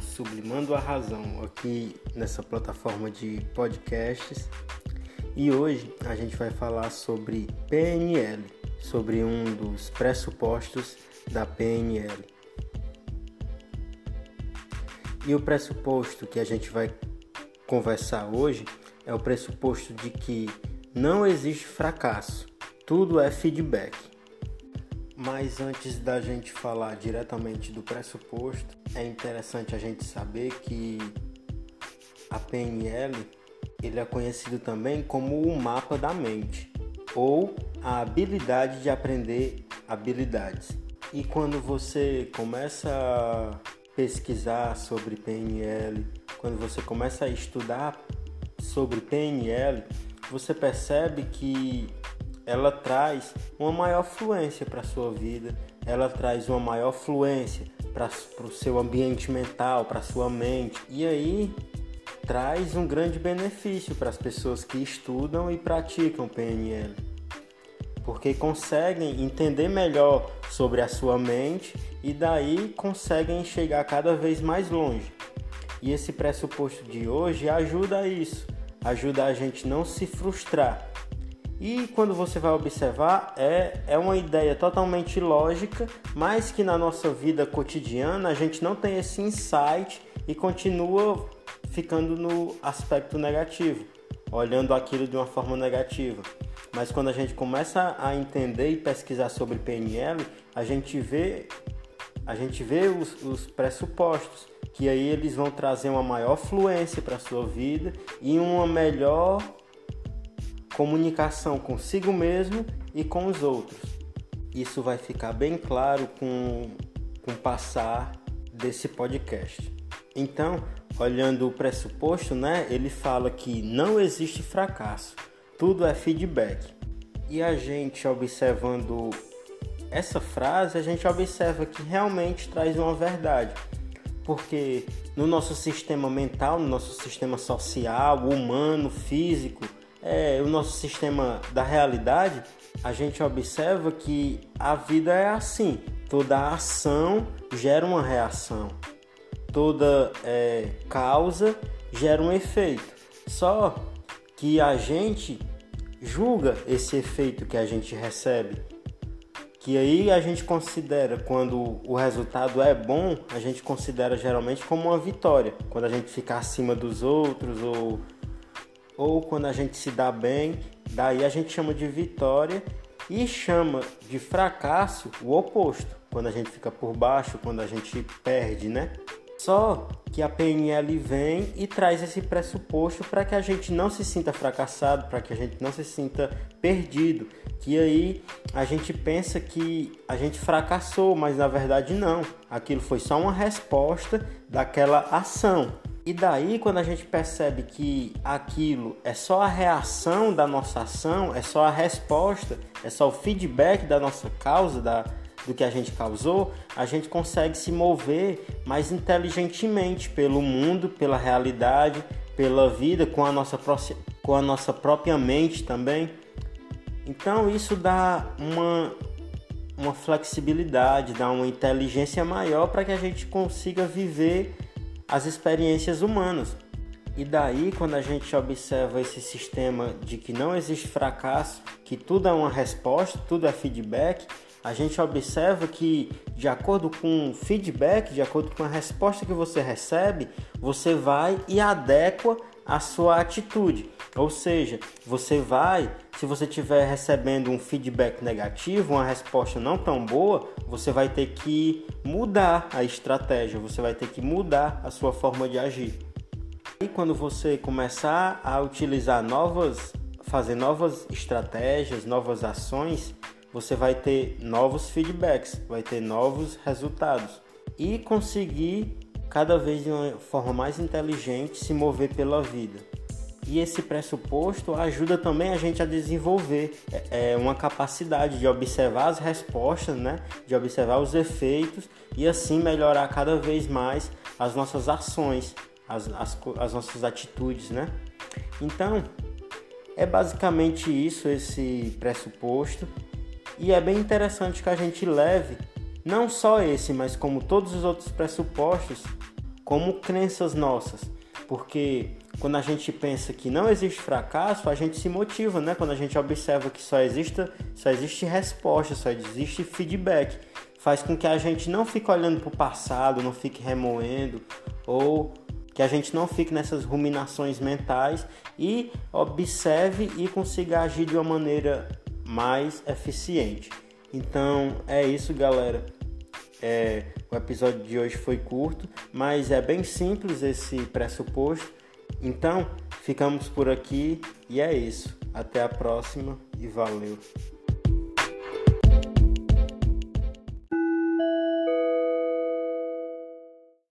Sublimando a Razão aqui nessa plataforma de podcasts. E hoje a gente vai falar sobre PNL, sobre um dos pressupostos da PNL. E o pressuposto que a gente vai conversar hoje é o pressuposto de que não existe fracasso, tudo é feedback. Mas antes da gente falar diretamente do pressuposto, é interessante a gente saber que a PNL ele é conhecido também como o mapa da mente ou a habilidade de aprender habilidades. E quando você começa a pesquisar sobre PNL, quando você começa a estudar sobre PNL, você percebe que ela traz uma maior fluência para a sua vida, ela traz uma maior fluência para o seu ambiente mental, para a sua mente. E aí traz um grande benefício para as pessoas que estudam e praticam PNL. Porque conseguem entender melhor sobre a sua mente e daí conseguem chegar cada vez mais longe. E esse pressuposto de hoje ajuda a isso, ajuda a gente não se frustrar, e quando você vai observar, é, é uma ideia totalmente lógica, mas que na nossa vida cotidiana a gente não tem esse insight e continua ficando no aspecto negativo, olhando aquilo de uma forma negativa. Mas quando a gente começa a entender e pesquisar sobre PNL, a gente vê, a gente vê os, os pressupostos, que aí eles vão trazer uma maior fluência para a sua vida e uma melhor comunicação consigo mesmo e com os outros. Isso vai ficar bem claro com, com o passar desse podcast. Então, olhando o pressuposto, né, ele fala que não existe fracasso, tudo é feedback. E a gente observando essa frase, a gente observa que realmente traz uma verdade. Porque no nosso sistema mental, no nosso sistema social, humano, físico, é, o nosso sistema da realidade, a gente observa que a vida é assim: toda ação gera uma reação, toda é, causa gera um efeito. Só que a gente julga esse efeito que a gente recebe. Que aí a gente considera, quando o resultado é bom, a gente considera geralmente como uma vitória. Quando a gente fica acima dos outros ou ou quando a gente se dá bem, daí a gente chama de vitória e chama de fracasso o oposto, quando a gente fica por baixo, quando a gente perde, né? Só que a PNL vem e traz esse pressuposto para que a gente não se sinta fracassado, para que a gente não se sinta perdido, que aí a gente pensa que a gente fracassou, mas na verdade não. Aquilo foi só uma resposta daquela ação. E daí, quando a gente percebe que aquilo é só a reação da nossa ação, é só a resposta, é só o feedback da nossa causa, da, do que a gente causou, a gente consegue se mover mais inteligentemente pelo mundo, pela realidade, pela vida, com a nossa, com a nossa própria mente também. Então, isso dá uma, uma flexibilidade, dá uma inteligência maior para que a gente consiga viver as experiências humanas. E daí, quando a gente observa esse sistema de que não existe fracasso, que tudo é uma resposta, tudo é feedback, a gente observa que, de acordo com o feedback, de acordo com a resposta que você recebe, você vai e adequa a sua atitude. Ou seja, você vai, se você estiver recebendo um feedback negativo, uma resposta não tão boa, você vai ter que mudar a estratégia, você vai ter que mudar a sua forma de agir. E quando você começar a utilizar novas, fazer novas estratégias, novas ações, você vai ter novos feedbacks, vai ter novos resultados e conseguir cada vez de uma forma mais inteligente se mover pela vida. E esse pressuposto ajuda também a gente a desenvolver é, é, uma capacidade de observar as respostas, né? de observar os efeitos e assim melhorar cada vez mais as nossas ações, as, as, as nossas atitudes. Né? Então, é basicamente isso, esse pressuposto. E é bem interessante que a gente leve não só esse, mas como todos os outros pressupostos como crenças nossas, porque quando a gente pensa que não existe fracasso, a gente se motiva, né? Quando a gente observa que só existe, só existe resposta, só existe feedback, faz com que a gente não fique olhando para o passado, não fique remoendo ou que a gente não fique nessas ruminações mentais e observe e consiga agir de uma maneira mais eficiente. Então é isso, galera. É, o episódio de hoje foi curto, mas é bem simples esse pressuposto. Então ficamos por aqui e é isso. Até a próxima e valeu!